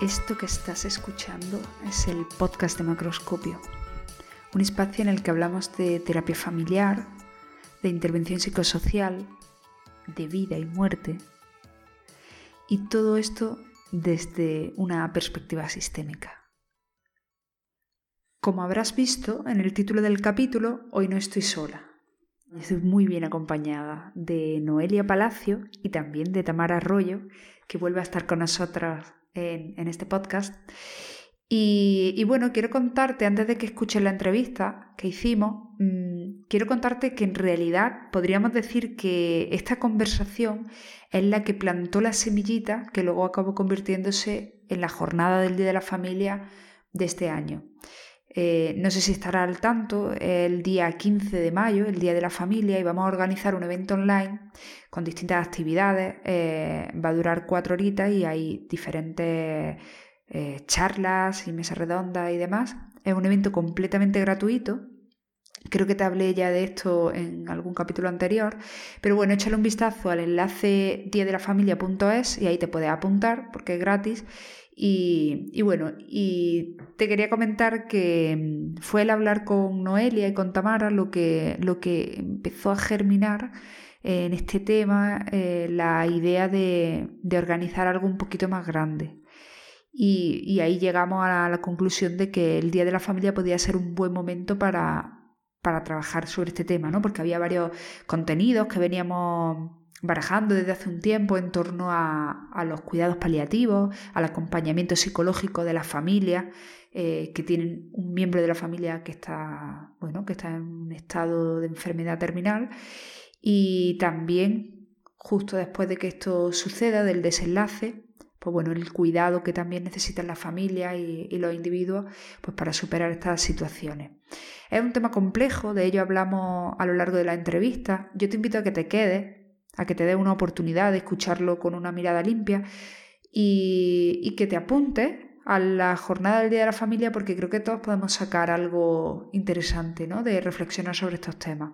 Esto que estás escuchando es el podcast de Macroscopio, un espacio en el que hablamos de terapia familiar, de intervención psicosocial, de vida y muerte, y todo esto desde una perspectiva sistémica. Como habrás visto en el título del capítulo, hoy no estoy sola. Estoy muy bien acompañada de Noelia Palacio y también de Tamara Arroyo, que vuelve a estar con nosotras en, este podcast. Y, bueno, quiero contarte, antes de que escuches la entrevista que hicimos, mm, quiero contarte que en realidad podríamos decir que esta conversación es la que plantó la semillita que luego acabó convirtiéndose en la jornada del Día de la Familia de este año. Eh, no sé si estará al tanto, el día 15 de mayo, el Día de la Familia, y vamos a organizar un evento online con distintas actividades. Eh, va a durar cuatro horitas y hay diferentes eh, charlas y mesas redondas y demás. Es un evento completamente gratuito. Creo que te hablé ya de esto en algún capítulo anterior, pero bueno, échale un vistazo al enlace diadelafamilia.es y ahí te puedes apuntar porque es gratis y, bueno, y te quería comentar que mm, fue el hablar con Noelia y con Tamara lo que, lo que empezó a germinar en este tema eh, la idea de, organizar algo un poquito más grande. Y, ahí llegamos a la, conclusión de que el Día de la Familia podía ser un buen momento para, para trabajar sobre este tema, ¿no? Porque había varios contenidos que veníamos barajando desde hace un tiempo en torno a, los cuidados paliativos, al acompañamiento psicológico de las familias eh, que tienen un miembro de la familia que está, bueno, que está en un estado de enfermedad terminal y también justo después de que esto suceda, del desenlace, pues bueno, el cuidado que también necesitan las familias y, y, los individuos pues para superar estas situaciones. Es un tema complejo, de ello hablamos a lo largo de la entrevista. Yo te invito a que te quedes a que te dé una oportunidad de escucharlo con una mirada limpia y, que te apunte a la jornada del Día de la Familia porque creo que todos podemos sacar algo interesante ¿no? de reflexionar sobre estos temas.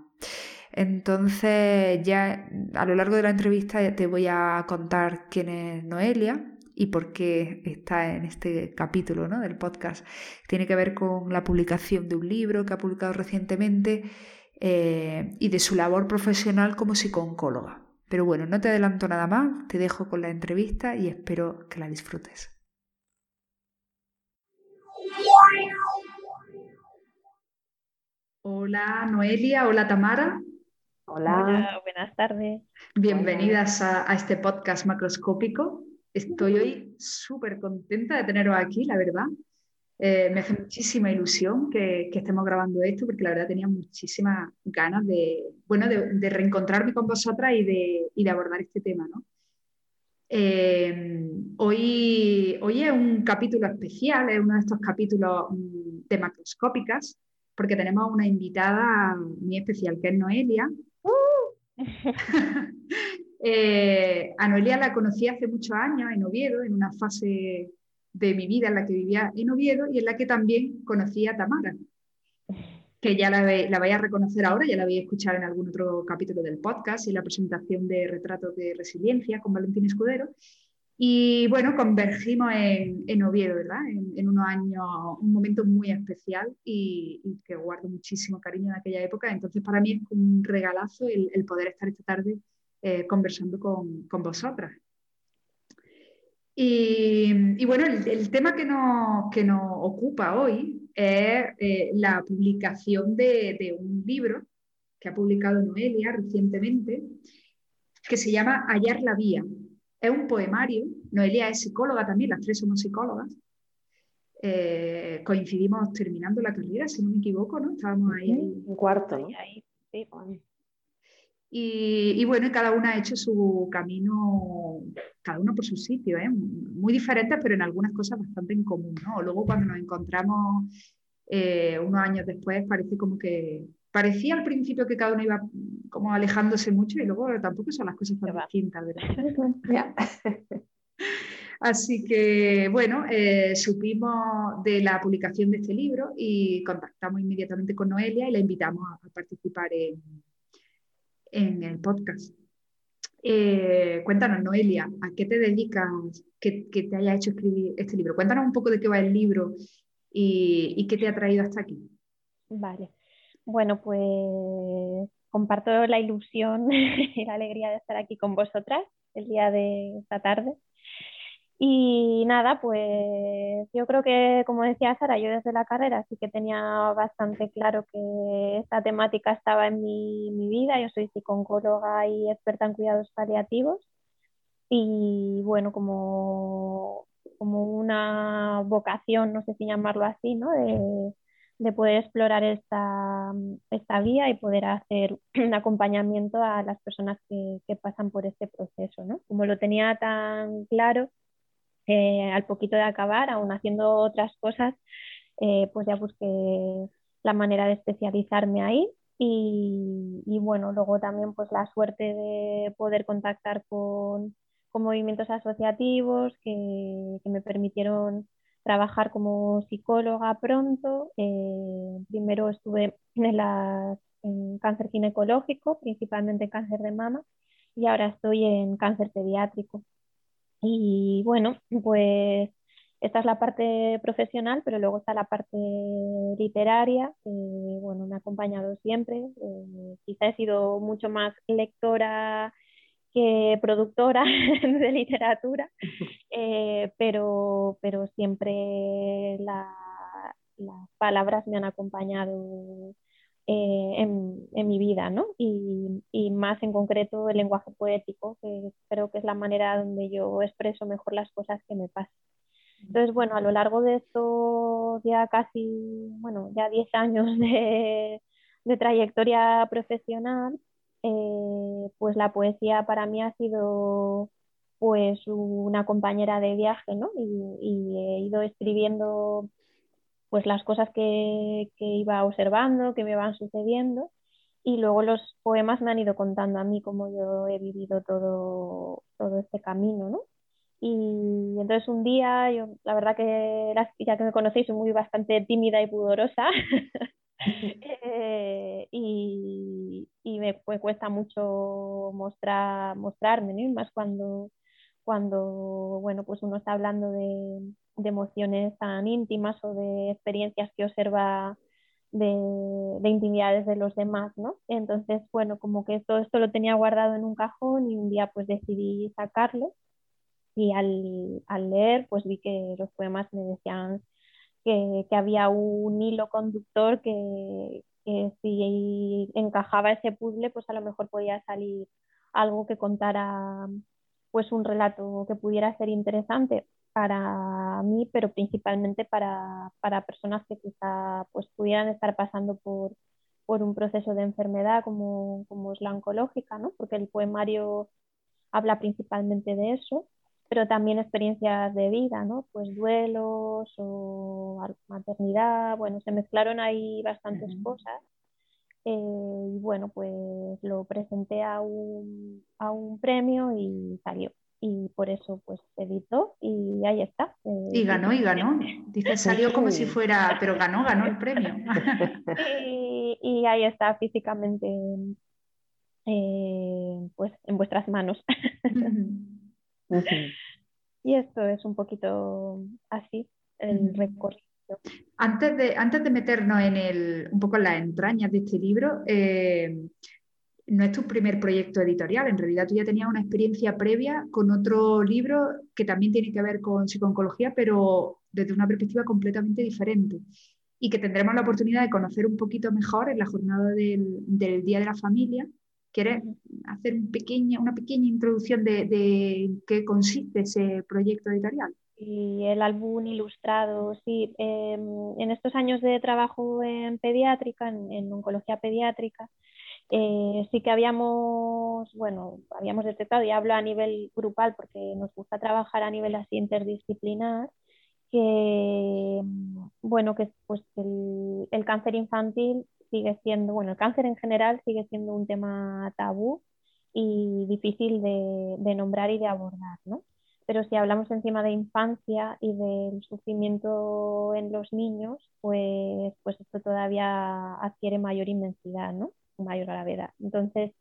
Entonces ya a lo largo de la entrevista te voy a contar quién es Noelia y por qué está en este capítulo ¿no? del podcast. Tiene que ver con la publicación de un libro que ha publicado recientemente eh, y de su labor profesional como psicooncóloga. Pero bueno, no te adelanto nada más, te dejo con la entrevista y espero que la disfrutes. Hola Noelia, hola Tamara. Hola, buenas tardes. Bienvenidas a, este podcast macroscópico. Estoy hoy súper contenta de teneros aquí, la verdad. Eh, me hace muchísima ilusión que, estemos grabando esto porque la verdad tenía muchísimas ganas de, bueno, de, reencontrarme con vosotras y de, abordar este tema. ¿no? Eh, hoy, hoy es un capítulo especial, es uno de estos capítulos mm, de macroscópicas porque tenemos una invitada muy especial que es Noelia. Eh, a Noelia la conocí hace muchos años en Oviedo, en una fase de mi vida en la que vivía en Oviedo y en la que también conocí a Tamara, que ya la, la vais a reconocer ahora, ya la habéis escuchado en algún otro capítulo del podcast y la presentación de Retratos de Resiliencia con Valentín Escudero. Y bueno, convergimos en, en Oviedo, ¿verdad? En, unos años, un momento muy especial y, que guardo muchísimo cariño de aquella época. Entonces, para mí es un regalazo el, poder estar esta tarde eh, conversando con, con vosotras. Y, bueno, el, tema que nos, que nos, ocupa hoy es eh, la publicación de, un libro que ha publicado Noelia recientemente, que se llama Hallar la Vía. Es un poemario. Noelia es psicóloga también, las tres somos psicólogas. Eh, coincidimos terminando la carrera, si no me equivoco, ¿no? Estábamos ahí. Un cuarto, Ahí, sí, y, bueno, cada una ha hecho su camino, cada uno por su sitio, ¿eh? muy diferentes, pero en algunas cosas bastante en común. ¿no? Luego cuando nos encontramos eh, unos años después, parece como que, parecía al principio que cada uno iba como alejándose mucho y luego tampoco son las cosas tan distintas, ¿verdad? Así que, bueno, eh, supimos de la publicación de este libro y contactamos inmediatamente con Noelia y la invitamos a participar en, en el podcast. Eh, cuéntanos, Noelia, ¿a qué te dedicas que, te haya hecho escribir este libro? Cuéntanos un poco de qué va el libro y, qué te ha traído hasta aquí. Vale. Bueno, pues comparto la ilusión y la alegría de estar aquí con vosotras el día de esta tarde. Y nada, pues yo creo que, como decía Sara, yo desde la carrera sí que tenía bastante claro que esta temática estaba en mi, vida. Yo soy psicóloga y experta en cuidados paliativos. Y bueno, como, como una vocación, no sé si llamarlo así, ¿no? De, de poder explorar esta, esta, vía y poder hacer un acompañamiento a las personas que, que pasan por este proceso. ¿no? Como lo tenía tan claro, eh, al poquito de acabar, aún haciendo otras cosas, eh, pues ya busqué la manera de especializarme ahí y, bueno, luego también pues la suerte de poder contactar con, movimientos asociativos que, me permitieron trabajar como psicóloga pronto. Eh, primero estuve en, en cáncer ginecológico, principalmente cáncer de mama, y ahora estoy en cáncer pediátrico. Y bueno, pues esta es la parte profesional, pero luego está la parte literaria, que bueno, me ha acompañado siempre. Eh, quizá he sido mucho más lectora que productora de literatura, eh, pero, pero siempre las palabras me han acompañado eh, en, mi vida, ¿no? Y, y, más en concreto el lenguaje poético, que creo que es la manera donde yo expreso mejor las cosas que me pasan. Entonces, bueno, a lo largo de estos ya casi, bueno, ya 10 años de, de trayectoria profesional, eh, pues la poesía para mí ha sido pues una compañera de viaje, ¿no? Y, y he ido escribiendo pues las cosas que, iba observando, que me van sucediendo y luego los poemas me han ido contando a mí cómo yo he vivido todo, todo este camino, ¿no? Y entonces un día, yo la verdad que ya que me conocéis, soy muy bastante tímida y pudorosa eh, y, me, cuesta mucho mostrar, mostrarme, ¿no? más cuando, cuando bueno, pues uno está hablando de, de emociones tan íntimas o de experiencias que observa de, intimidades de los demás, ¿no? Entonces, bueno, como que todo esto lo tenía guardado en un cajón y un día pues decidí sacarlo y al, leer pues vi que los poemas me decían que, había un hilo conductor que, que, si encajaba ese puzzle pues a lo mejor podía salir algo que contara pues un relato que pudiera ser interesante para mí, pero principalmente para, personas que quizá pues, pudieran estar pasando por, un proceso de enfermedad como, como, es la oncológica, ¿no? porque el poemario habla principalmente de eso, pero también experiencias de vida, ¿no? pues duelos o maternidad, bueno, se mezclaron ahí bastantes cosas. Eh, y bueno, pues lo presenté a un, a un premio y salió y por eso pues editó y ahí está. Eh, y ganó y ganó. Dice, salió como si fuera, pero ganó, ganó el premio. y, ahí está físicamente eh, pues en vuestras manos. y esto es un poquito así el recorrido. Antes de, antes de meternos en el, un poco en las entrañas de este libro, eh, no es tu primer proyecto editorial, en realidad tú ya tenías una experiencia previa con otro libro que también tiene que ver con psicooncología, pero desde una perspectiva completamente diferente y que tendremos la oportunidad de conocer un poquito mejor en la jornada del, Día de la Familia. ¿Quieres hacer un una pequeña introducción de, qué consiste ese proyecto editorial? Y el álbum ilustrado, sí. Em, en estos años de trabajo en pediátrica, en oncología pediátrica, eh, sí que habíamos, bueno, habíamos detectado, y hablo a nivel grupal porque nos gusta trabajar a nivel así interdisciplinar, que, bueno, que pues el, el, cáncer infantil sigue siendo, bueno, el cáncer en general sigue siendo un tema tabú y difícil de, de nombrar y de abordar, ¿no? Pero si hablamos encima de infancia y del sufrimiento en los niños, pues, pues esto todavía adquiere mayor inmensidad, ¿no? Mayor gravedad. Entonces,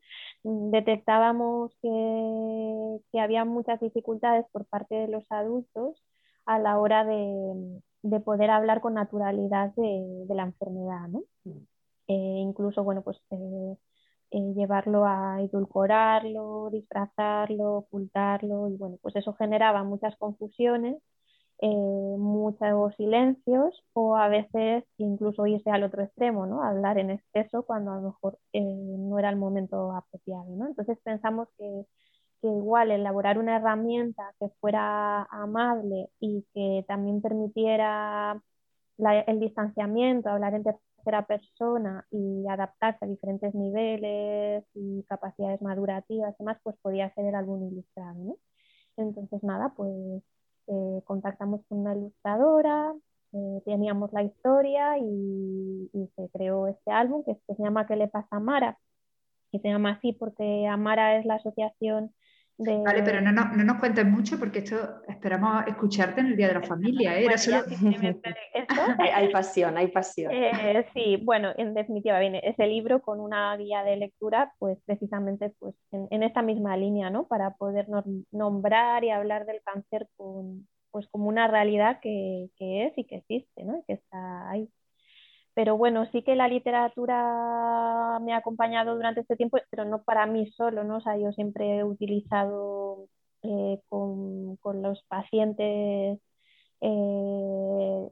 mm, detectábamos que, que había muchas dificultades por parte de los adultos a la hora de, de poder hablar con naturalidad de, de la enfermedad, ¿no? Mm. Eh, incluso, bueno, pues eh, eh, llevarlo a edulcorarlo, disfrazarlo, ocultarlo, y bueno, pues eso generaba muchas confusiones, muchos silencios, o a veces incluso irse al otro extremo, ¿no? Hablar en exceso cuando a lo mejor no era el momento apropiado, ¿no? Entonces pensamos que que igual elaborar una herramienta que fuera amable y que también permitiera el distanciamiento, hablar en tercera persona y adaptarse a diferentes niveles y capacidades madurativas y demás, pues podía ser el álbum ilustrado. ¿no? Entonces, nada, pues eh, contactamos con una ilustradora, eh, teníamos la historia y, se creó este álbum que, se llama ¿Qué le pasa a Amara? Y se llama así porque Amara es la asociación Vale, pero no, no, nos cuentes mucho porque esto esperamos escucharte en el Día de la Familia. ¿eh? hay, pasión, hay pasión. Eh, sí, bueno, en definitiva viene ese libro con una guía de lectura, pues precisamente pues, en, esta misma línea, ¿no? Para poder nombrar y hablar del cáncer con, pues, como una realidad que, que es y que existe, ¿no? que está ahí. Pero bueno, sí que la literatura me ha acompañado durante este tiempo, pero no para mí solo, ¿no? O sea, yo siempre he utilizado eh, con, los pacientes eh,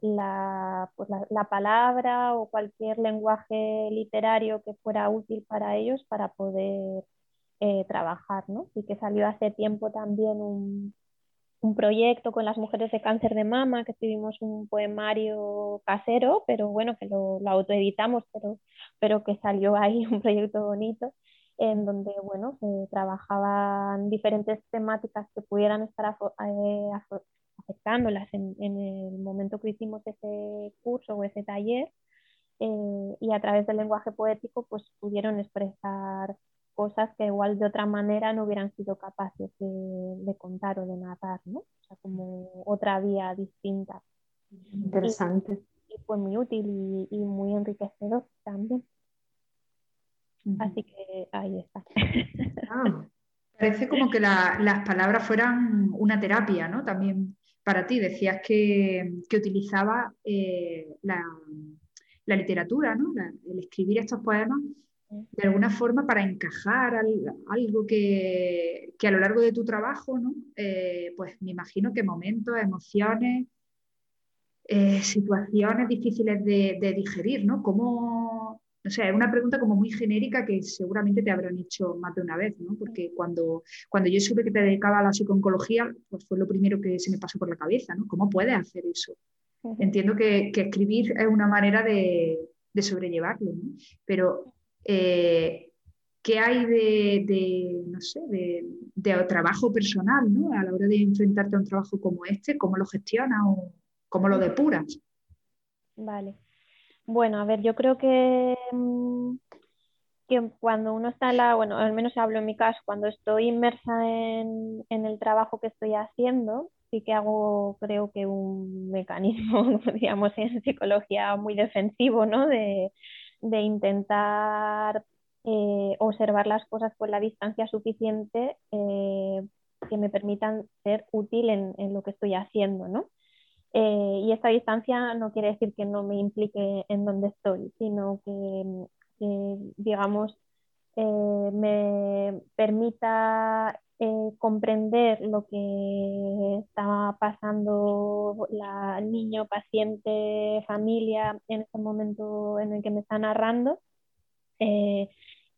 pues la, la, palabra o cualquier lenguaje literario que fuera útil para ellos para poder eh, trabajar, ¿no? Y que salió hace tiempo también un, un proyecto con las mujeres de cáncer de mama, que escribimos un poemario casero, pero bueno, que lo, autoeditamos, pero, pero que salió ahí un proyecto bonito, en donde bueno, se trabajaban diferentes temáticas que pudieran estar eh, afectándolas en, el momento que hicimos ese curso o ese taller, eh, y a través del lenguaje poético pues pudieron expresar cosas que igual de otra manera no hubieran sido capaces de, contar o de narrar, ¿no? O sea, como otra vía distinta. Interesante. Y, fue muy útil y, muy enriquecedor también. Así que ahí está. Ah, parece como que las palabras fueran una terapia, ¿no? También para ti. Decías que, que utilizaba eh, la, literatura, ¿no? el escribir estos poemas de alguna forma para encajar algo que, a lo largo de tu trabajo, ¿no? Eh, pues me imagino que momentos, emociones, eh, situaciones difíciles de, digerir, ¿no? ¿Cómo, sé, es una pregunta como muy genérica que seguramente te habrán hecho más de una vez, ¿no? Porque cuando, cuando yo supe que te dedicaba a la psicooncología, pues fue lo primero que se me pasó por la cabeza, ¿no? ¿Cómo puedes hacer eso? Entiendo que, escribir es una manera de, de sobrellevarlo, ¿no? Pero eh, qué hay de, no sé, de, trabajo personal, ¿no? A la hora de enfrentarte a un trabajo como este, ¿cómo lo gestionas o cómo lo depuras? Vale. Bueno, a ver, yo creo que, mm, que cuando uno está en la, bueno, al menos hablo en mi caso, cuando estoy inmersa en, en el trabajo que estoy haciendo, sí que hago, creo que un mecanismo, digamos, en psicología muy defensivo, ¿no? De, de intentar eh, observar las cosas con la distancia suficiente eh, que me permitan ser útil en, lo que estoy haciendo, ¿no? Eh, y esta distancia no quiere decir que no me implique en donde estoy, sino que, digamos, me permita comprender lo que está pasando la, niño, paciente, familia en ese momento en el que me está narrando. Eh,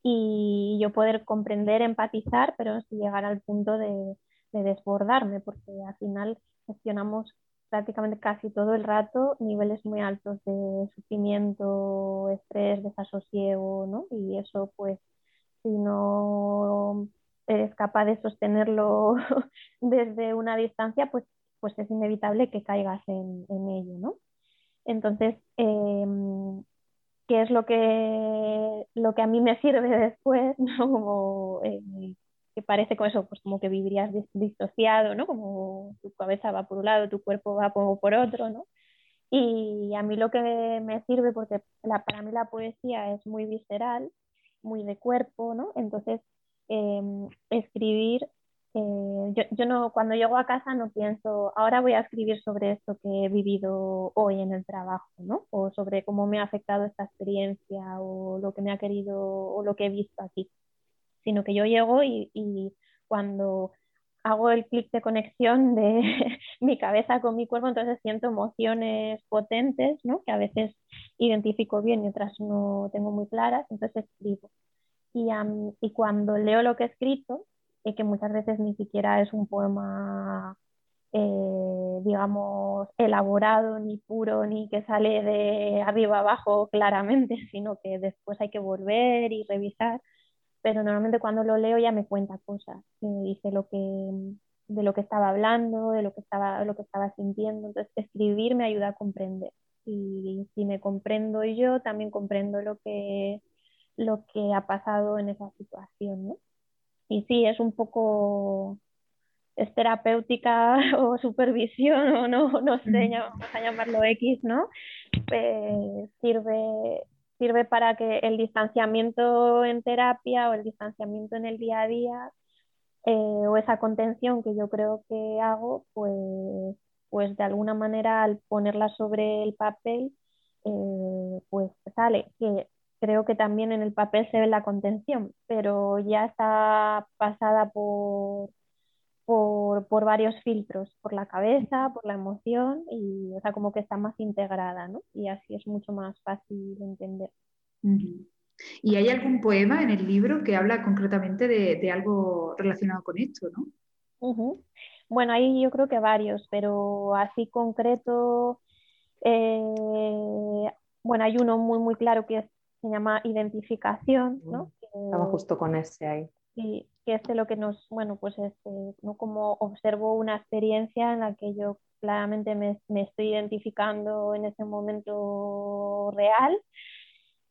y yo poder comprender, empatizar, pero sin llegar al punto de, desbordarme, porque al final gestionamos prácticamente casi todo el rato niveles muy altos de sufrimiento, estrés, desasosiego, ¿no? Y eso pues si no eres capaz de sostenerlo desde una distancia, pues, pues es inevitable que caigas en, ello, ¿no? Entonces, em, ¿qué es lo que, lo que a mí me sirve después? Como, eh, que parece como eso, pues como que vivirías disociado, ¿no? Como tu cabeza va por un lado, tu cuerpo va como por otro, ¿no? Y a mí lo que me sirve, porque para mí la poesía es muy visceral, muy de cuerpo, ¿no? Entonces, em, escribir, eh, yo, yo, no, cuando llego a casa no pienso, ahora voy a escribir sobre esto que he vivido hoy en el trabajo, ¿no? O sobre cómo me ha afectado esta experiencia o lo que me ha querido o lo que he visto aquí, sino que yo llego y, y cuando hago el clic de conexión de mi cabeza con mi cuerpo, entonces siento emociones potentes, ¿no? que a veces identifico bien y otras no tengo muy claras, entonces escribo. Y, y cuando leo lo que he escrito, eh, que muchas veces ni siquiera es un poema, eh, digamos, elaborado, ni puro, ni que sale de arriba abajo claramente, sino que después hay que volver y revisar pero normalmente cuando lo leo ya me cuenta cosas, me dice lo que, de lo que estaba hablando, de lo que estaba, lo que estaba sintiendo. Entonces, escribir me ayuda a comprender. Y si me comprendo yo, también comprendo lo que, lo que ha pasado en esa situación. ¿no? Y sí, es un poco es terapéutica o supervisión o no, no sé, vamos a llamarlo X, ¿no? Pues sirve, sirve para que el distanciamiento en terapia o el distanciamiento en el día a día eh, o esa contención que yo creo que hago, pues, pues de alguna manera al ponerla sobre el papel, eh, pues sale, que creo que también en el papel se ve la contención, pero ya está pasada por, por, por, varios filtros, por la cabeza, por la emoción, y o sea, como que está más integrada, ¿no? Y así es mucho más fácil de entender. ¿Y hay algún poema en el libro que habla concretamente de, de algo relacionado con esto, no? Bueno, hay yo creo que varios, pero así concreto, eh, bueno, hay uno muy, muy claro que se llama Identificación, ¿no? Estaba justo con ese ahí. Sí, que es lo que nos, bueno, pues este, ¿no? como observo una experiencia en la que yo claramente me, me estoy identificando en ese momento real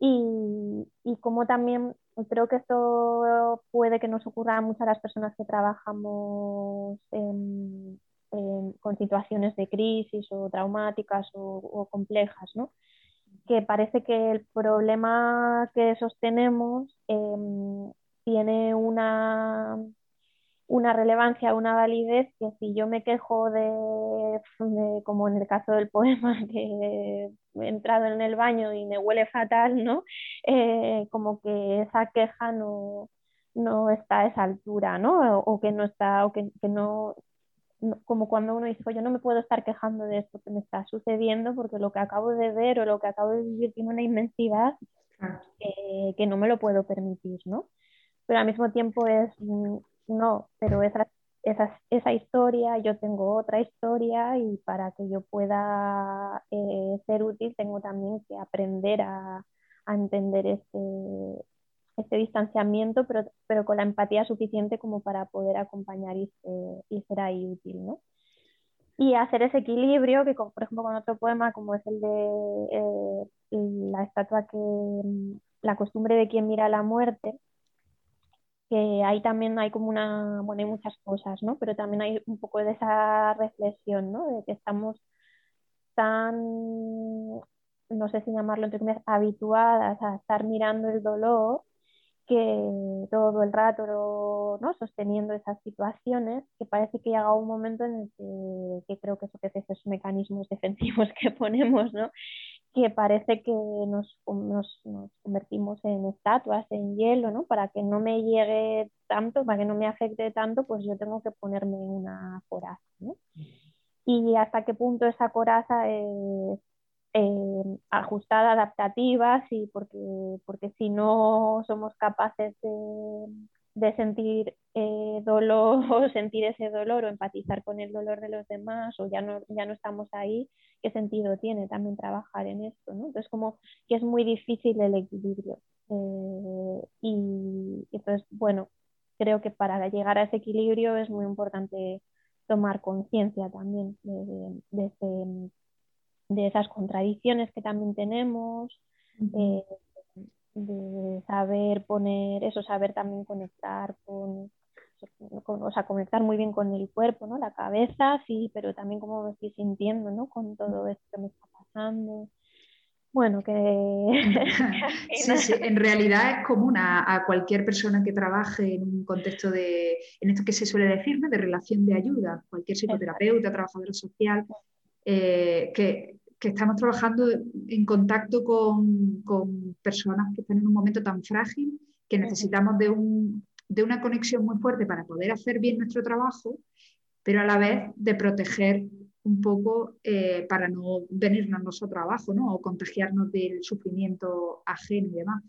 y, y, como también creo que esto puede que nos ocurra a muchas las personas que trabajamos en, con situaciones de crisis o traumáticas o, complejas, ¿no? que parece que el problema que sostenemos eh, tiene una, una relevancia, una validez que si yo me quejo de, como en el caso del poema, que he entrado en el baño y me huele fatal, ¿no? Eh, como que esa queja no, no está a esa altura, ¿no? O, que no está, o que, que no, como cuando uno dice, yo no me puedo estar quejando de esto que me está sucediendo porque lo que acabo de ver o lo que acabo de vivir tiene una inmensidad eh, que no me lo puedo permitir, ¿no? Pero al mismo tiempo es, mm, no, pero esa, esa, esa historia, yo tengo otra historia y para que yo pueda eh, ser útil tengo también que aprender a, a entender este, este distanciamiento, pero, pero con la empatía suficiente como para poder acompañar y, y ser ahí útil, ¿no? Y hacer ese equilibrio, que por ejemplo con otro poema como es el de eh, la estatua que, mm, la costumbre de quien mira la muerte, que ahí también hay como una, bueno, hay muchas cosas, ¿no? Pero también hay un poco de esa reflexión, ¿no? De que estamos tan, no sé si llamarlo entre comillas, habituadas a estar mirando el dolor que todo el rato ¿no? sosteniendo esas situaciones, que parece que llega un momento en el que, creo que eso que es esos mecanismos defensivos que ponemos, ¿no? Que parece que nos, nos, nos, convertimos en estatuas, en hielo, ¿no? Para que no me llegue tanto, para que no me afecte tanto, pues yo tengo que ponerme una coraza, ¿no? Y hasta qué punto esa coraza es eh, ajustada, adaptativa, sí, porque, porque si no somos capaces de, de sentir eh, dolor o sentir ese dolor o empatizar con el dolor de los demás o ya no, ya no estamos ahí, ¿qué sentido tiene también trabajar en esto? ¿no? Entonces como que es muy difícil el equilibrio. Eh, y entonces, bueno, creo que para llegar a ese equilibrio es muy importante tomar conciencia también de, de, de, esas contradicciones que también tenemos, de saber poner eso, saber también conectar con, o sea, conectar muy bien con el cuerpo, ¿no? La cabeza, sí, pero también cómo me estoy sintiendo, ¿no? Con todo esto que me está pasando. Bueno, que... sí, sí, en realidad es común a, cualquier persona que trabaje en un contexto de, en esto que se suele decir, de relación de ayuda, cualquier psicoterapeuta, trabajador social, eh, que, estamos trabajando en contacto con, personas que están en un momento tan frágil que necesitamos de, un, de una conexión muy fuerte para poder hacer bien nuestro trabajo, pero a la vez de proteger un poco eh, para no venirnos nosotros abajo ¿no? o contagiarnos del sufrimiento ajeno y demás.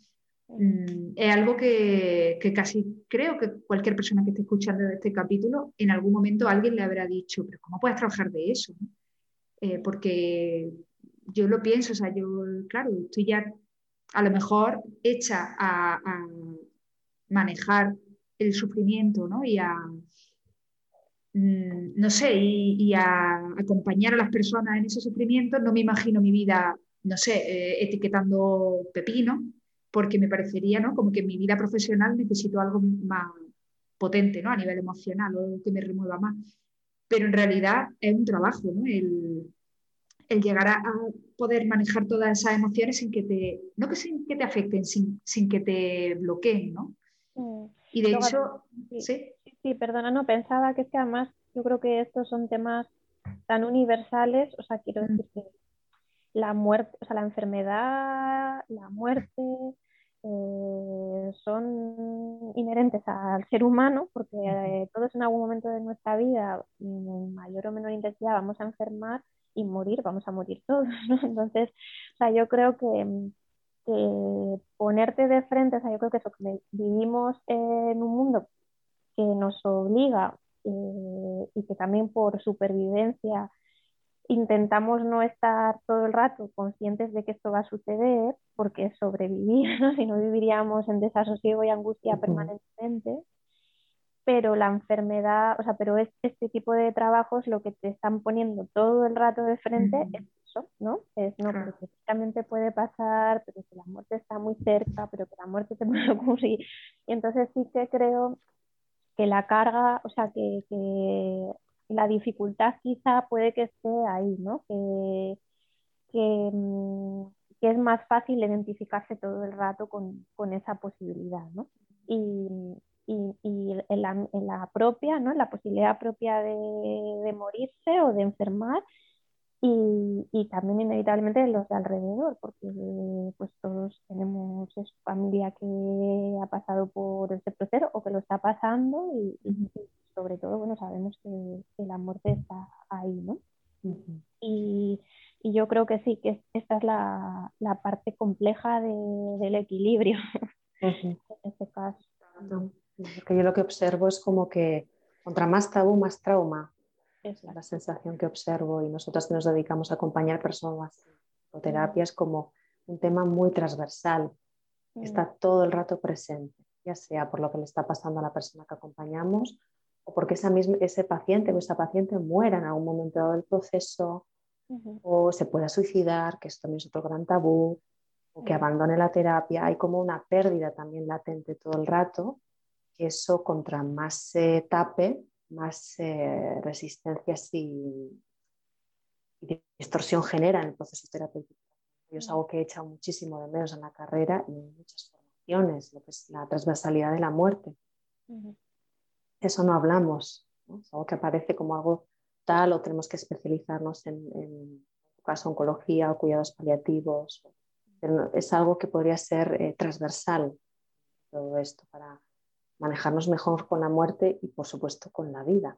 Mm, es algo que, casi creo que cualquier persona que esté escuchando este capítulo, en algún momento alguien le habrá dicho, pero ¿cómo puedes trabajar de eso? Eh, porque yo lo pienso, o sea, yo, claro, estoy ya a lo mejor hecha a, manejar el sufrimiento ¿no? y a, Mm, no sé, y, a acompañar a las personas en ese sufrimiento, no me imagino mi vida, no sé, eh, etiquetando pepino, porque me parecería, ¿no? Como que en mi vida profesional necesito algo más potente, ¿no? A nivel emocional, o que me remueva más. Pero en realidad es un trabajo, ¿no? El, llegar a, poder manejar todas esas emociones sin que te, no que sin que te afecten, sin, que te bloqueen, ¿no? Mm. Y de hecho, ¿sí? Sí, perdona, no pensaba que es que además yo creo que estos son temas tan universales, o sea, quiero decir que la muerte, o sea, la enfermedad, la muerte, eh, son inherentes al ser humano, porque eh, todos en algún momento de nuestra vida, en mayor o menor intensidad, vamos a enfermar y morir, vamos a morir todos, ¿no? Entonces, o sea, yo creo que, que ponerte de frente, o sea, yo creo que eso, que vivimos en un mundo que nos obliga eh, y que también por supervivencia intentamos no estar todo el rato conscientes de que esto va a suceder, porque es sobrevivir, ¿no? si no viviríamos en desasosiego y angustia permanentemente. Pero la enfermedad, o sea, pero es, este tipo de trabajos lo que te están poniendo todo el rato de frente es eso, ¿no? Es no, claro. porque puede pasar, pero que la muerte está muy cerca, pero que la muerte te puede ocurrir. Y entonces sí que creo que la carga, o sea, que, la dificultad quizá puede que esté ahí, ¿no? Que, mm, que, es más fácil identificarse todo el rato con, esa posibilidad, ¿no? Y, en, la, propia, ¿no? La posibilidad propia de, de morirse o de enfermar y, también inevitablemente los de alrededor, porque pues todos tenemos familia que ha pasado por este proceso o que lo está pasando y, sobre todo, bueno, sabemos que, la muerte está ahí, ¿no? y, yo creo que sí, que esta es la, parte compleja del equilibrio en este caso. Porque yo lo que observo es como que contra más tabú, más trauma. Es la sensación que observo y nosotras que nos dedicamos a acompañar personas en terapia es como un tema muy transversal, está todo el rato presente, ya sea por lo que le está pasando a la persona que acompañamos o porque esa misma, ese paciente o esa paciente muera en algún momento dado del proceso o se pueda suicidar, que esto también es otro gran tabú, o que abandone la terapia. Hay como una pérdida también latente todo el rato, que eso contra más se tape, más eh, resistencias y, distorsión genera en el proceso terapéutico. Yo es algo que he echado muchísimo de menos en la carrera y en muchas formaciones, lo que es la transversalidad de la muerte. Eso no hablamos, es algo que aparece como algo tal o tenemos que especializarnos en, en caso oncología o cuidados paliativos. es algo que podría ser eh, transversal todo esto para manejarnos mejor con la muerte y por supuesto con la vida.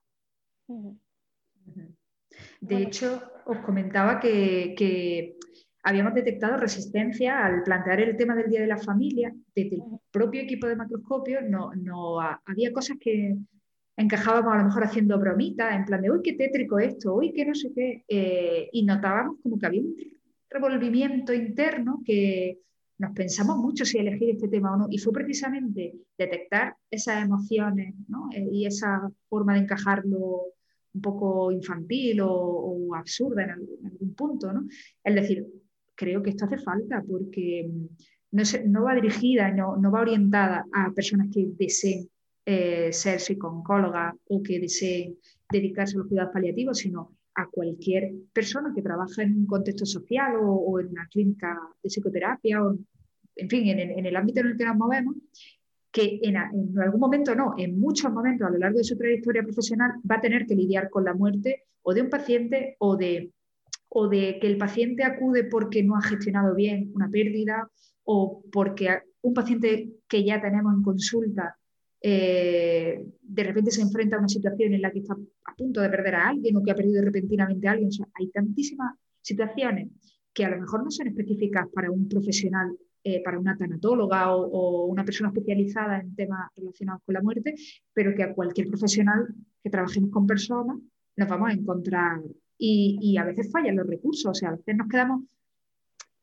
De hecho, os comentaba que, habíamos detectado resistencia al plantear el tema del Día de la Familia. Desde el propio equipo de macroscopio no, no había cosas que encajábamos a lo mejor haciendo bromitas, en plan de, uy, qué tétrico esto, uy, qué no sé qué, eh, y notábamos como que había un revolvimiento interno que, nos pensamos mucho si elegir este tema o no, y fue precisamente detectar esas emociones eh, y esa forma de encajarlo un poco infantil o, absurda en algún, punto. ¿no? Es decir, creo que esto hace falta porque mm, no, no va dirigida, no, no, va orientada a personas que deseen eh, ser psicooncólogas o que deseen dedicarse a los cuidados paliativos, sino a cualquier persona que trabaja en un contexto social o, en una clínica de psicoterapia o, en fin, en, el ámbito en el que nos movemos, que en, algún momento no, en muchos momentos a lo largo de su trayectoria profesional va a tener que lidiar con la muerte o de un paciente o de, o de que el paciente acude porque no ha gestionado bien una pérdida o porque un paciente que ya tenemos en consulta eh, de repente se enfrenta a una situación en la que está a punto de perder a alguien o que ha perdido repentinamente a alguien. hay tantísimas situaciones que a lo mejor no son específicas para un profesional, eh, para una tanatóloga o, una persona especializada en temas relacionados con la muerte, pero que a cualquier profesional que trabajemos con personas nos vamos a encontrar. Y, a veces fallan los recursos, o sea, a veces nos quedamos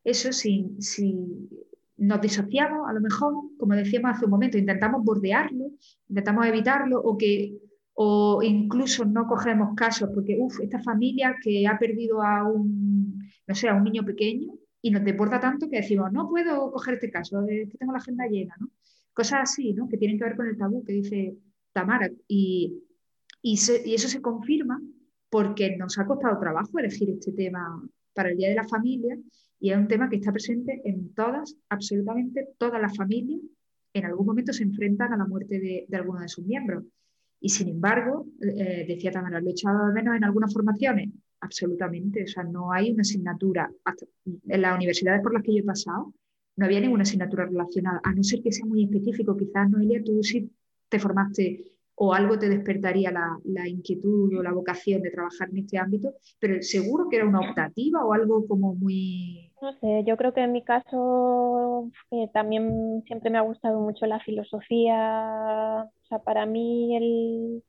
eso sin, sin nos disociamos, a lo mejor, como decíamos hace un momento, intentamos bordearlo, intentamos evitarlo o que o incluso no cogemos casos porque, uff, esta familia que ha perdido a un, no sé, a un niño pequeño y nos deporta tanto que decimos, no puedo coger este caso, es que tengo la agenda llena. Cosas así, ¿no? Que tienen que ver con el tabú que dice Tamara. Y, y eso se confirma porque nos ha costado trabajo elegir este tema para el Día de la Familia y es un tema que está presente en todas, absolutamente todas las familias, en algún momento se enfrentan a la muerte de, de alguno de sus miembros. Y sin embargo, eh, decía Tamara, lo he echado de menos en algunas formaciones. Absolutamente, o sea, no hay una asignatura. en las universidades por las que yo he pasado, no había ninguna asignatura relacionada, a no ser que sea muy específico. Quizás, Noelia, tú sí te formaste o algo te despertaría la, inquietud o la vocación de trabajar en este ámbito, pero seguro que era una optativa o algo como muy... No sé, yo creo que en mi caso eh, también siempre me ha gustado mucho la filosofía, o sea, para mí el,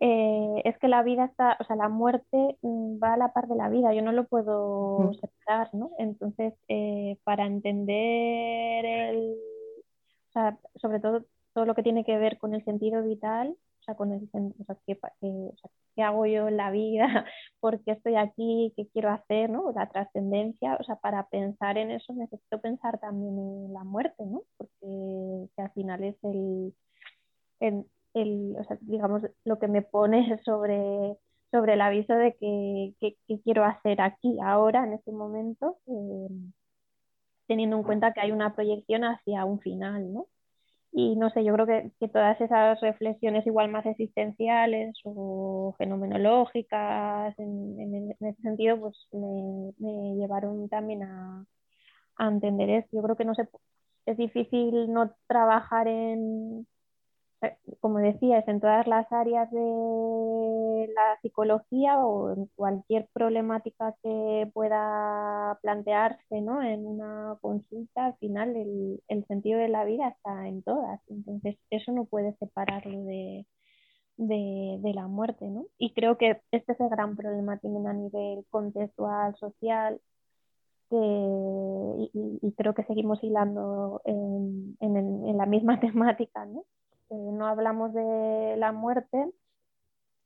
eh, es que la vida está, o sea, la muerte mm, va a la par de la vida, yo no lo puedo mm. separar, ¿no? Entonces, eh, para entender el, o sea, sobre todo todo lo que tiene que ver con el sentido vital, o sea, con el, o sea, qué, qué, hago yo en la vida, por qué estoy aquí, qué quiero hacer, ¿no? La trascendencia, o sea, para pensar en eso necesito pensar también en la muerte, ¿no? Porque al final es el, el, o sea, digamos, lo que me pone sobre, sobre el aviso de que, que, quiero hacer aquí, ahora, en este momento, eh, teniendo en cuenta que hay una proyección hacia un final, ¿no? Y no sé, yo creo que, que, todas esas reflexiones igual más existenciales o fenomenológicas en, en, ese sentido, pues me, me llevaron también a, a, entender esto. Yo creo que no sé, es difícil no trabajar en, como decías, en todas las áreas de la psicología o en cualquier problemática que pueda plantearse ¿no? en una consulta, al final el, el, sentido de la vida está en todas. Entonces, eso no puede separarlo de, de, de, la muerte. ¿no? Y creo que este es el gran problema también a nivel contextual, social. Que, y, y, creo que seguimos hilando en, en, en la misma temática, ¿no? Eh, no hablamos de la muerte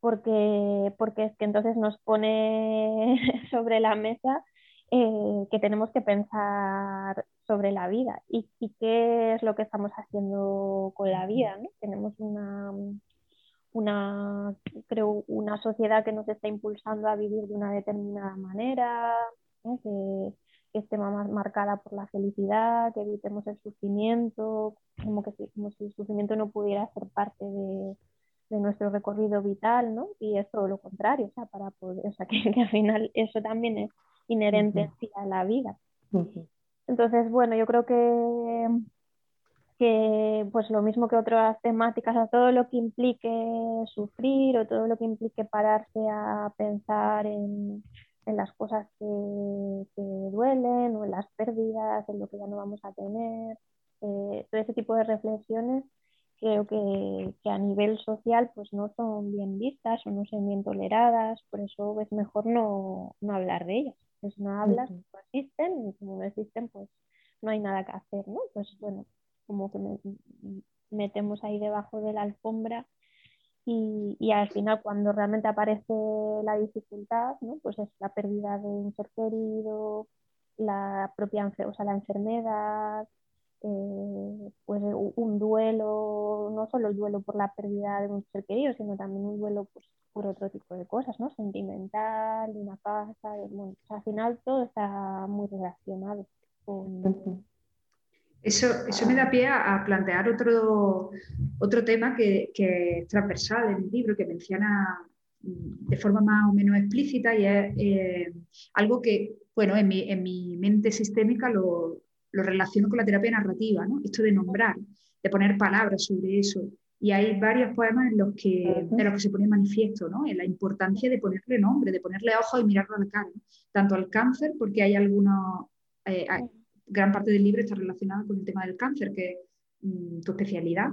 porque, porque es que entonces nos pone sobre la mesa eh, que tenemos que pensar sobre la vida y, qué es lo que estamos haciendo con la vida. Tenemos una, una, creo, una sociedad que nos está impulsando a vivir de una determinada manera, que, que esté más marcada por la felicidad, que evitemos el sufrimiento, como que si, como si el sufrimiento no pudiera ser parte de, de nuestro recorrido vital, ¿no? Y es todo lo contrario, o sea, para poder, o sea, que, al final eso también es inherente a la vida. Entonces, bueno, yo creo que, que pues lo mismo que otras temáticas, a todo lo que implique sufrir o todo lo que implique pararse a pensar en, en las cosas que, duelen o en las pérdidas, en lo que ya no vamos a tener. Eh, todo ese tipo de reflexiones creo que, a nivel social pues no son bien vistas o no son bien toleradas, por eso es mejor no, hablar de ellas. Pues no hablas, no existen y como no existen pues no hay nada que hacer, ¿no? Pues bueno, como que metemos ahí debajo de la alfombra y, al final cuando realmente aparece la dificultad, ¿no? pues es la pérdida de un ser querido, la propia o sea, la enfermedad, eh, pues un duelo, no solo el duelo por la pérdida de un ser querido, sino también un duelo pues, por otro tipo de cosas, ¿no? Sentimental, una casa, bueno, al final todo está muy relacionado con... Eso, eso me da pie a, plantear otro, otro tema que, que, es transversal en el libro, que menciona mm, de forma más o menos explícita y es eh, algo que, bueno, en mi, en mi mente sistémica lo, lo relaciono con la terapia narrativa, ¿no? Esto de nombrar, de poner palabras sobre eso. Y hay varios poemas en los que, de los que se pone manifiesto, ¿no? En la importancia de ponerle nombre, de ponerle ojos y mirarlo a la cara. Tanto al cáncer, porque hay algunos, eh, gran parte del libro está relacionada con el tema del cáncer, que es mm, tu especialidad,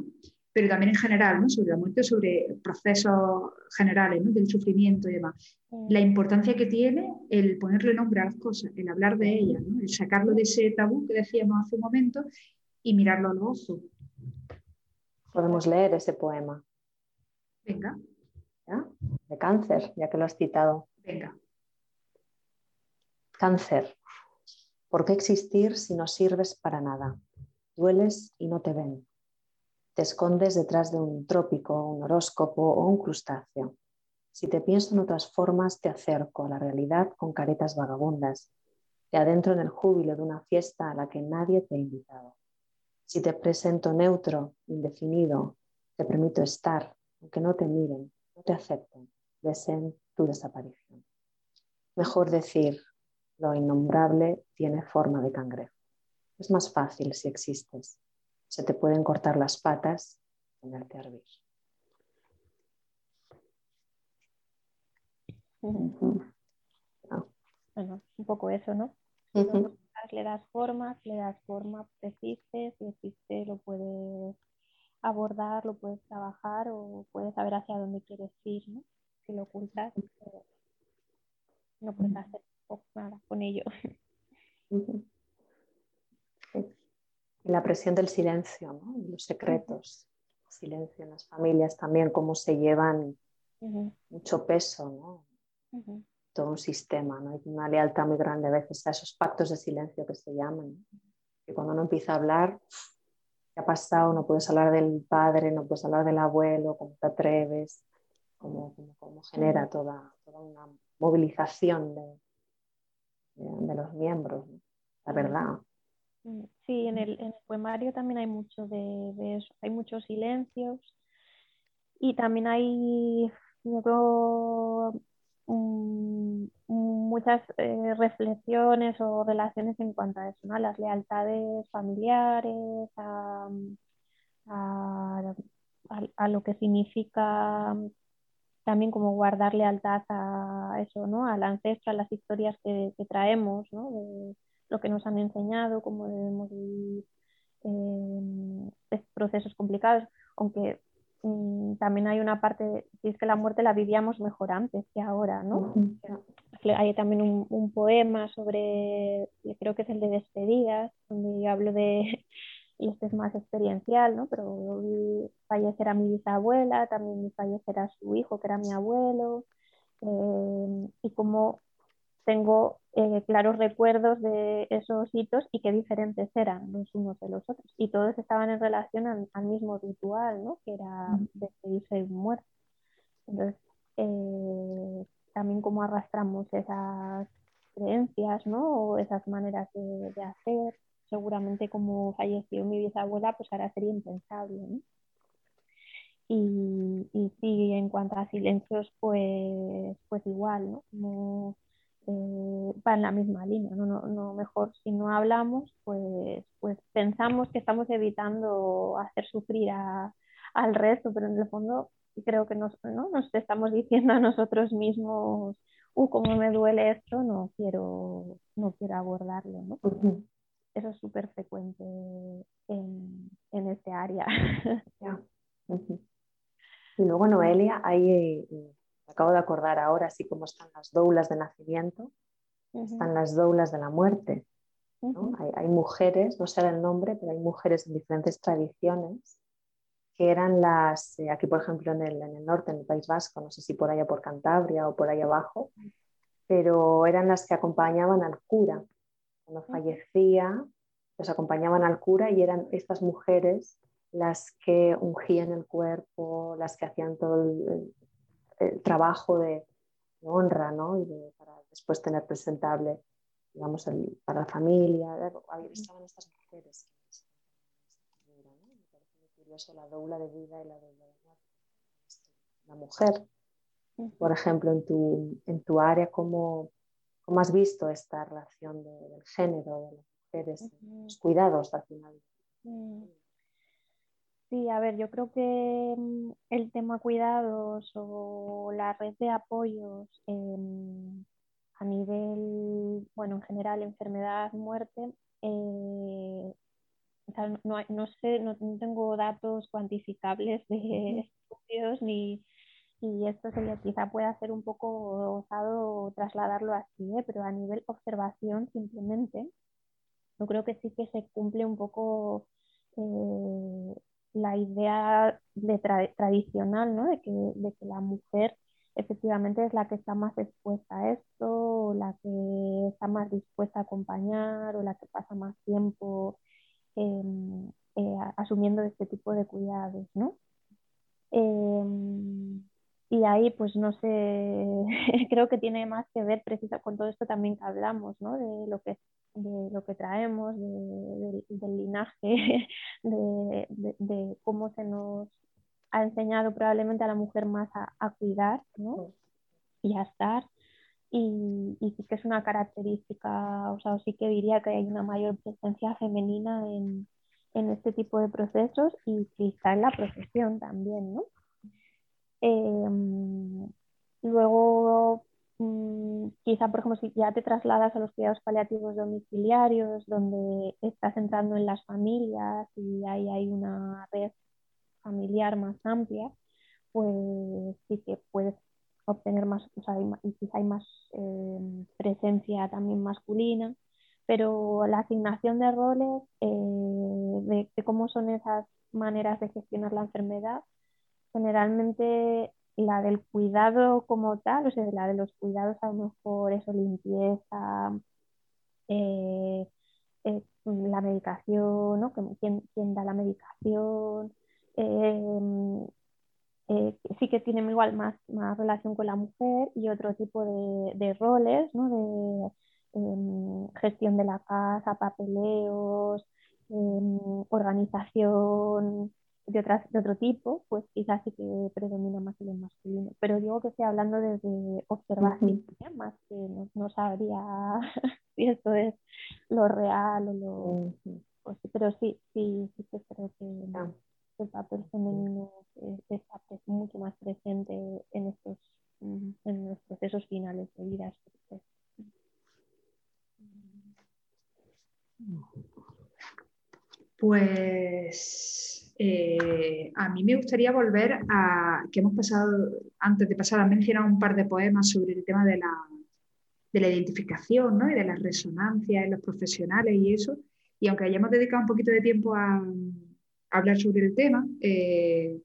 pero también en general, ¿no? sobre la muerte, sobre procesos generales ¿no? del sufrimiento y demás. La importancia que tiene el ponerle nombre a las cosas, el hablar de ellas, ¿no? el sacarlo de ese tabú que decíamos hace un momento y mirarlo a los ojos. Podemos leer ese poema. Venga. De cáncer, ya que lo has citado. Venga. Cáncer. ¿Por qué existir si no sirves para nada? Dueles y no te ven te escondes detrás de un trópico, un horóscopo o un crustáceo. Si te pienso en otras formas, te acerco a la realidad con caretas vagabundas. Te adentro en el júbilo de una fiesta a la que nadie te ha invitado. Si te presento neutro, indefinido, te permito estar, aunque no te miren, no te acepten, deseen tu desaparición. Mejor decir, lo innombrable tiene forma de cangrejo. Es más fácil si existes se te pueden cortar las patas, ponerte a hervir. Bueno, un poco eso, ¿no? Le das forma, le das forma, existe, si existe lo puedes abordar, lo puedes trabajar o puedes saber hacia dónde quieres ir, ¿no? Si lo ocultas, no puedes hacer nada con ello. La presión del silencio, los secretos, silencio en las familias también, cómo se llevan mucho peso, ¿no? todo un sistema, ¿no? hay una lealtad muy grande a veces a esos pactos de silencio que se llaman, que cuando uno empieza a hablar, ¿qué ha pasado? No puedes hablar del padre, no puedes hablar del abuelo, cómo te atreves, cómo, genera toda, una movilización de, de, los miembros, la verdad. Mm, sí, en el, poemario también hay mucho de, eso, hay muchos silencios y también hay mm, muchas eh, reflexiones o relaciones en cuanto a eso, ¿no? las lealtades familiares, a, lo que significa también como guardar lealtad a eso, ¿no? al ancestro, a las historias que, traemos, ¿no? lo que nos han enseñado, cómo debemos vivir eh, procesos complicados, aunque mm, también hay una parte, si es que la muerte la vivíamos mejor antes que ahora, ¿no? Hay también un, poema sobre, creo que es el de despedidas, donde yo hablo de, y este es más experiencial, ¿no? Pero vi fallecer a mi bisabuela, también fallecer a su hijo, que era mi abuelo, eh, y cómo tengo eh, claros recuerdos de esos hitos y qué diferentes eran los unos de los otros. Y todos estaban en relación al, mismo ritual, ¿no? que era despedirse de un muerto. Entonces, eh, también cómo arrastramos esas creencias ¿no? o esas maneras de, hacer. Seguramente como falleció mi bisabuela, pues ahora sería impensable. ¿no? Y, y sí, en cuanto a silencios, pues, pues igual, ¿no? Como eh, va en la misma línea, ¿no? No, mejor si no hablamos, pues, pues pensamos que estamos evitando hacer sufrir al resto, pero en el fondo creo que nos, ¿no? nos estamos diciendo a nosotros mismos, uh, cómo me duele esto, no quiero, no quiero abordarlo, ¿no? Eso es súper frecuente en, en, este área. Y luego, Noelia, hay acabo de acordar ahora, así como están las doulas de nacimiento, están las doulas de la muerte. hay, mujeres, no sé el nombre, pero hay mujeres en diferentes tradiciones que eran las, eh, aquí por ejemplo en el, en el, norte, en el País Vasco, no sé si por allá por Cantabria o por ahí abajo, pero eran las que acompañaban al cura cuando fallecía los acompañaban al cura y eran estas mujeres las que ungían el cuerpo, las que hacían todo el, trabajo de, honra, ¿no? Y para después tener presentable, digamos, para la familia. Estaban estas mujeres. Me parece muy curioso la doula de vida y la doula de muerte. La mujer, por ejemplo, en tu, en tu área, ¿cómo, ¿cómo has visto esta relación del género, de las mujeres, los cuidados al final? Mm. Sí, a ver, yo creo que mm, el tema cuidados o la red de apoyos a nivel, bueno, en general, enfermedad, muerte, eh, no, sé, no, tengo datos cuantificables de estudios ni y esto sería quizá pueda ser un poco osado trasladarlo así, ¿eh? pero a nivel observación simplemente, yo creo que sí que se cumple un poco eh, la idea de tradicional, ¿no? De que, de que la mujer efectivamente es la que está más expuesta a esto, o la que está más dispuesta a acompañar, o la que pasa más tiempo em, eh, asumiendo este tipo de cuidados, ¿no? Em, y ahí, pues no sé, creo que tiene más que ver precisa con todo esto también que hablamos, ¿no? De lo que de lo que traemos, del linaje, de, cómo se nos ha enseñado probablemente a la mujer más a, cuidar ¿no? y a estar. Y, sí que es una característica, o sea, sí que diría que hay una mayor presencia femenina en, en este tipo de procesos y quizá en la profesión también, ¿no? Em, luego, Mm, quizá, por ejemplo, si ya te trasladas a los cuidados paliativos domiciliarios, donde estás entrando en las familias y ahí hay una red familiar más amplia, pues sí que puedes obtener más, o sea, y quizá hay más em, presencia también masculina, pero la asignación de roles, eh, de cómo son esas maneras de gestionar la enfermedad, generalmente la del cuidado como tal, o sea, la de los cuidados a lo mejor eso, limpieza, eh, eh, la medicación, ¿no? ¿Quién, da la medicación? Em, eh, sí que tienen igual más, más relación con la mujer y otro tipo de, roles, ¿no? De em, gestión de la casa, papeleos, em, organización, de, otras, de otro tipo, pues quizás sí que predomina más el masculino. Pero digo que estoy hablando desde observación, más que no, sabría si esto es lo real o lo... Pues pero sí, sí, sí que creo que el papel femenino está mucho más presente en estos en los procesos finales de vida. Pues eh, a mí me gustaría volver a que hemos pasado, antes de pasar, a mencionar un par de poemas sobre el tema de la, de la identificación ¿no? y de la resonancia en los profesionales y eso. Y aunque hayamos dedicado un poquito de tiempo a, hablar sobre el tema, eh,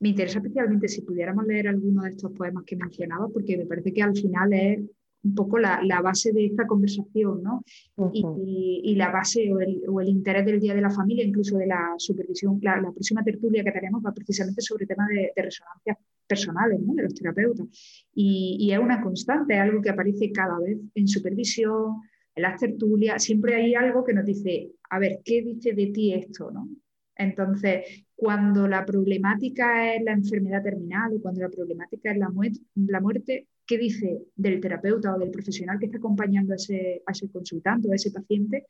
me interesa especialmente si pudiéramos leer alguno de estos poemas que mencionaba, porque me parece que al final es un poco la, base de esta conversación, ¿no? y, la base o el, interés del Día de la Familia, incluso de la supervisión, la, próxima tertulia que tenemos va precisamente sobre temas de, de resonancias personales, ¿no? De los terapeutas. Y, es una constante, es algo que aparece cada vez en supervisión, en las tertulias, siempre hay algo que nos dice, a ver, ¿qué dice de ti esto, no? Entonces, cuando la problemática es la enfermedad terminal o cuando la problemática es la, muerte, la muerte qué dice del terapeuta o del profesional que está acompañando a ese, a ese consultante o a ese paciente,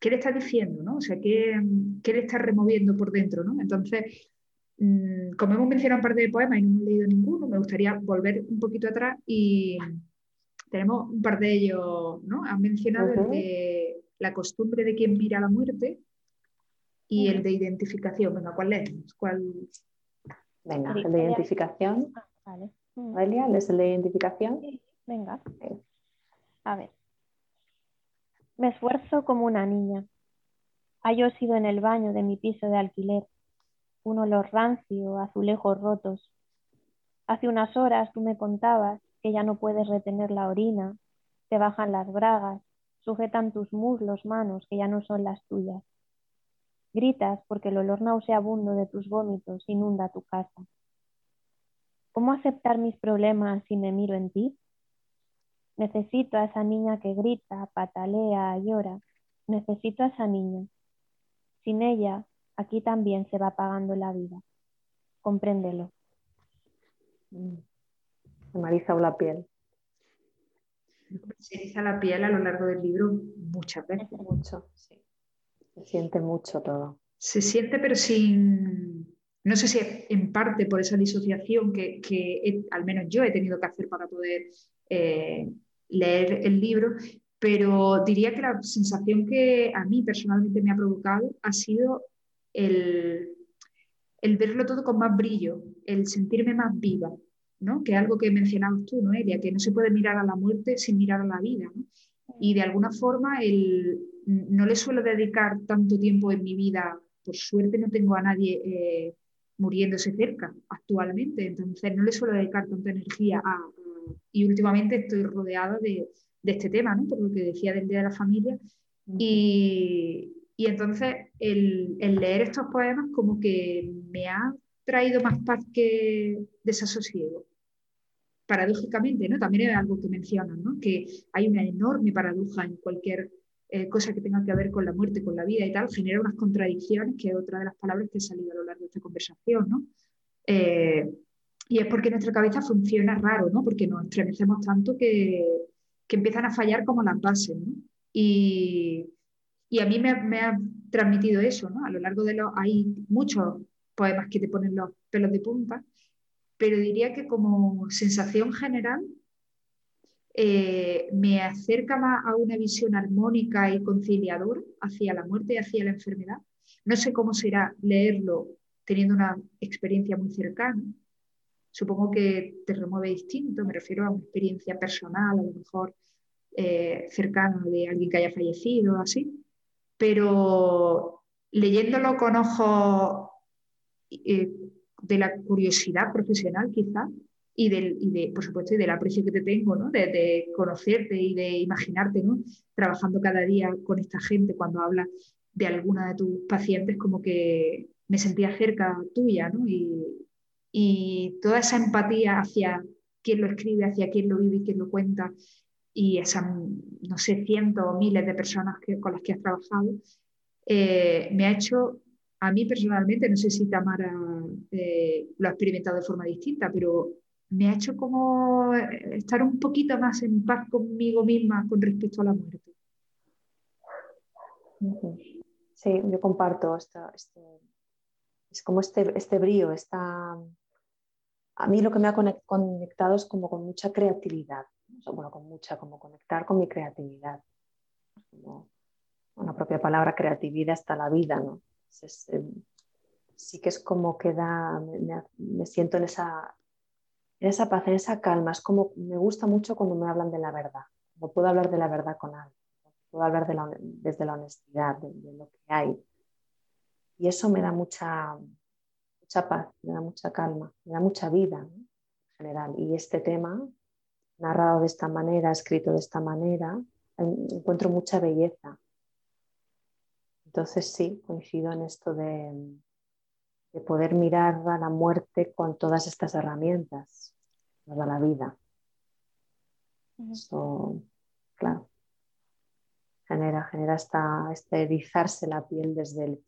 qué le está diciendo, ¿no? O sea, qué, qué le está removiendo por dentro, ¿no? Entonces, mm, como hemos mencionado un par de poemas y no hemos leído ninguno, me gustaría volver un poquito atrás y tenemos un par de ellos, ¿no? Han mencionado el de la costumbre de quien mira la muerte y el de identificación. Venga, ¿cuál leemos? ¿Cuál... Venga, el de identificación. Ah, vale. Noelia, ¿les la identificación? venga. A ver. Me esfuerzo como una niña. Hallo sido en el baño de mi piso de alquiler. Un olor rancio, azulejos rotos. Hace unas horas tú me contabas que ya no puedes retener la orina, te bajan las bragas, sujetan tus muslos, manos, que ya no son las tuyas. Gritas porque el olor nauseabundo de tus vómitos inunda tu casa. ¿Cómo aceptar mis problemas si me miro en ti? Necesito a esa niña que grita, patalea, llora. Necesito a esa niña. Sin ella, aquí también se va apagando la vida. Compréndelo. Mm. Se me la piel. Se eriza la piel a lo largo del libro muchas veces. Mucho, sí. Se siente mucho todo. Se siente, pero sin. No sé si en parte por esa disociación que, al menos yo he tenido que hacer para poder eh, leer el libro, pero diría que la sensación que a mí personalmente me ha provocado ha sido el, el verlo todo con más brillo, el sentirme más viva, ¿no? que es algo que mencionabas tú, Noelia, que no se puede mirar a la muerte sin mirar a la vida. Y de alguna forma el, no le suelo dedicar tanto tiempo en mi vida, por suerte no tengo a nadie eh, muriéndose cerca actualmente, entonces no le suelo dedicar tanta energía a, y últimamente estoy rodeada de, de, este tema, ¿no? por lo que decía del Día de la Familia. Y, y entonces el, el, leer estos poemas como que me ha traído más paz que desasosiego. Paradójicamente, ¿no? También es algo que mencionan, ¿no? Que hay una enorme paradoja en cualquier eh, cosa que tenga que ver con la muerte, con la vida y tal, genera unas contradicciones, que es otra de las palabras que ha salido a lo largo de esta conversación, ¿no? Eh, y es porque nuestra cabeza funciona raro, ¿no? Porque nos estremecemos tanto que, que empiezan a fallar como las bases, ¿no? Y, y a mí me, me, ha transmitido eso, ¿no? A lo largo de los... Hay muchos poemas que te ponen los pelos de punta, pero diría que como sensación general eh, me acerca más a una visión armónica y conciliadora hacia la muerte y hacia la enfermedad. No sé cómo será leerlo teniendo una experiencia muy cercana, supongo que te remueve distinto, me refiero a una experiencia personal, a lo mejor eh, cercana de alguien que haya fallecido, así, pero leyéndolo con ojos eh, de la curiosidad profesional quizá, y, del, de, por supuesto, y del aprecio que te tengo, ¿no? de, conocerte y de imaginarte, ¿no? trabajando cada día con esta gente cuando hablas de alguna de tus pacientes, como que me sentía cerca tuya, ¿no? y, y toda esa empatía hacia quien lo escribe, hacia quien lo vive y quien lo cuenta, y esas, no sé, cientos o miles de personas que, con las que has trabajado, eh, me ha hecho, a mí personalmente, no sé si Tamara eh, lo ha experimentado de forma distinta, pero me ha hecho como estar un poquito más en paz conmigo misma con respecto a la muerte. Sí, yo comparto este, es como este, este brío, esta, a mí lo que me ha conectado es como con mucha creatividad, bueno, con mucha, como conectar con mi creatividad. Como una propia palabra creatividad está la vida, ¿no? Eh, sí que es como que da, me, siento en esa, en esa paz, en esa calma. Es como, me gusta mucho cuando me hablan de la verdad, no puedo hablar de la verdad con alguien, puedo hablar desde la honestidad, de lo que hay, y eso me da mucha, mucha paz, me da mucha calma, me da mucha vida en general. Y este tema, narrado de esta manera, escrito de esta manera, encuentro mucha belleza. Entonces sí, coincido en esto de, de poder mirar a la muerte con todas estas herramientas, toda la vida. Eso, claro, genera, genera esta, este erizarse la piel desde el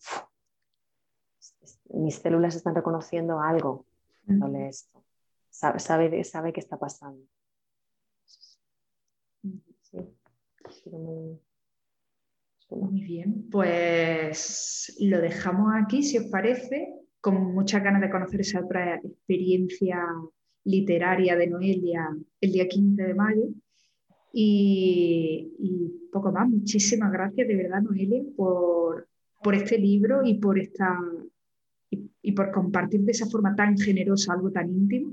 mis células están reconociendo algo cuando esto. Sabe, sabe, sabe qué está pasando. muy, bien, pues lo dejamos aquí, si os parece, con muchas ganas de conocer esa otra experiencia literaria de Noelia el día 15 de mayo. Y, y poco más, muchísimas gracias de verdad, Noelia, por, por este libro y por esta y, por compartir de esa forma tan generosa algo tan íntimo.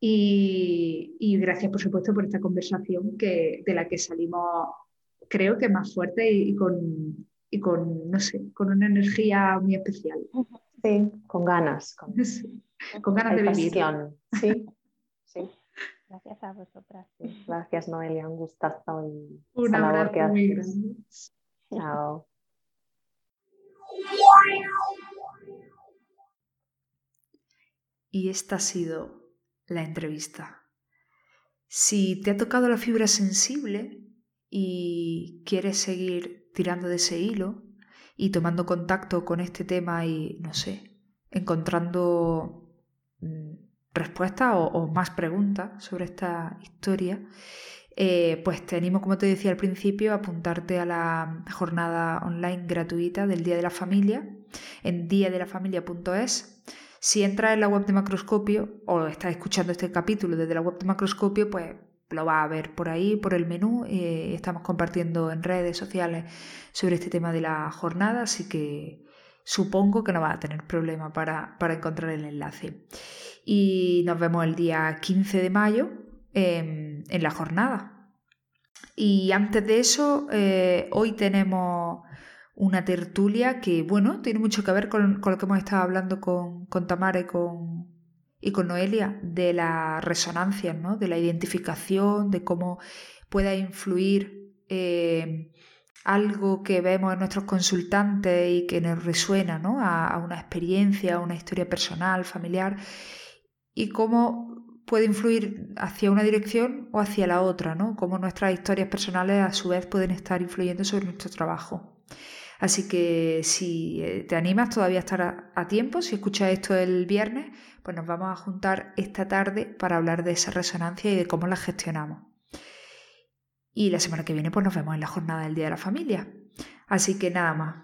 Y, gracias, por supuesto, por esta conversación que, de la que salimos, creo que más fuerte y, con, y con, no sé, con una energía muy especial. Sí, con ganas. Con, con ganas de vivir. Sí, sí. Gracias a vosotras. Gracias, Noelia, un gustazo y un abrazo muy grande. Chao. Y esta ha sido la entrevista. Si te ha tocado la fibra sensible y quieres seguir tirando de ese hilo y tomando contacto con este tema y, no sé, encontrando mm, respuestas o, más preguntas sobre esta historia, eh, pues te animo, como te decía al principio, a apuntarte a la jornada online gratuita del Día de la Familia en diadelafamilia.es. Si entras en la web de Macroscopio o estás escuchando este capítulo desde la web de Macroscopio, pues lo vas a ver por ahí, por el menú. Eh, estamos compartiendo en redes sociales sobre este tema de la jornada, así que supongo que no vas a tener problema para, para encontrar el enlace. Y nos vemos el día 15 de mayo en, la jornada. Y antes de eso, eh, hoy tenemos una tertulia que, bueno, tiene mucho que ver con, lo que hemos estado hablando con, con Tamara y con, y con Noelia, de la resonancia, ¿no? de la identificación, de cómo pueda influir eh, algo que vemos en nuestros consultantes y que nos resuena ¿no? a, a, una experiencia, a una historia personal, familiar, y cómo puede influir hacia una dirección o hacia la otra, ¿no? Cómo nuestras historias personales a su vez pueden estar influyendo sobre nuestro trabajo. Así que si eh, te animas todavía a estar a, tiempo, si escuchas esto el viernes, pues nos vamos a juntar esta tarde para hablar de esa resonancia y de cómo la gestionamos. Y la semana que viene pues nos vemos en la jornada del Día de la Familia. Así que nada más.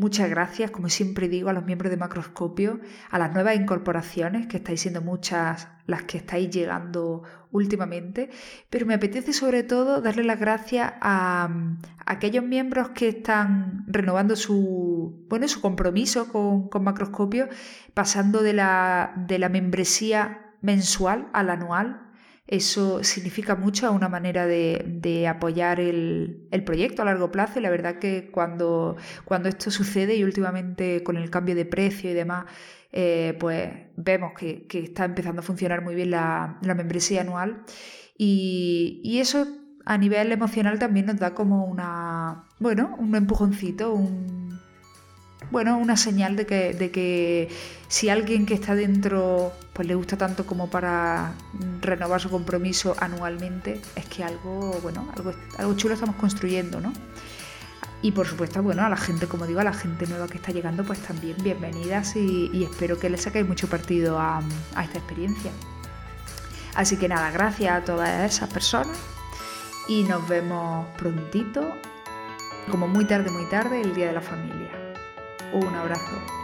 Muchas gracias, como siempre digo, a los miembros de Macroscopio, a las nuevas incorporaciones, que estáis siendo muchas las que estáis llegando últimamente, pero me apetece sobre todo darle las gracias a, aquellos miembros que están renovando su, bueno, su compromiso con, con Macroscopio, pasando de la, de la membresía mensual al anual eso significa mucho a una manera de, apoyar el, proyecto a largo plazo y la verdad que cuando, cuando esto sucede y últimamente con el cambio de precio y demás, eh, pues vemos que, está empezando a funcionar muy bien la, membresía anual. Y, y, eso a nivel emocional también nos da como una, bueno, un empujoncito, un, bueno, una señal de que, de que si alguien que está dentro pues le gusta tanto como para renovar su compromiso anualmente, es que algo, bueno, algo, algo chulo estamos construyendo, ¿no? Y por supuesto, bueno, a la gente, como digo, a la gente nueva que está llegando, pues también bienvenidas y, espero que les saquéis mucho partido a esta experiencia. Así que nada, gracias a todas esas personas y nos vemos prontito, como muy tarde, muy tarde, el Día de la Familia. Un abrazo.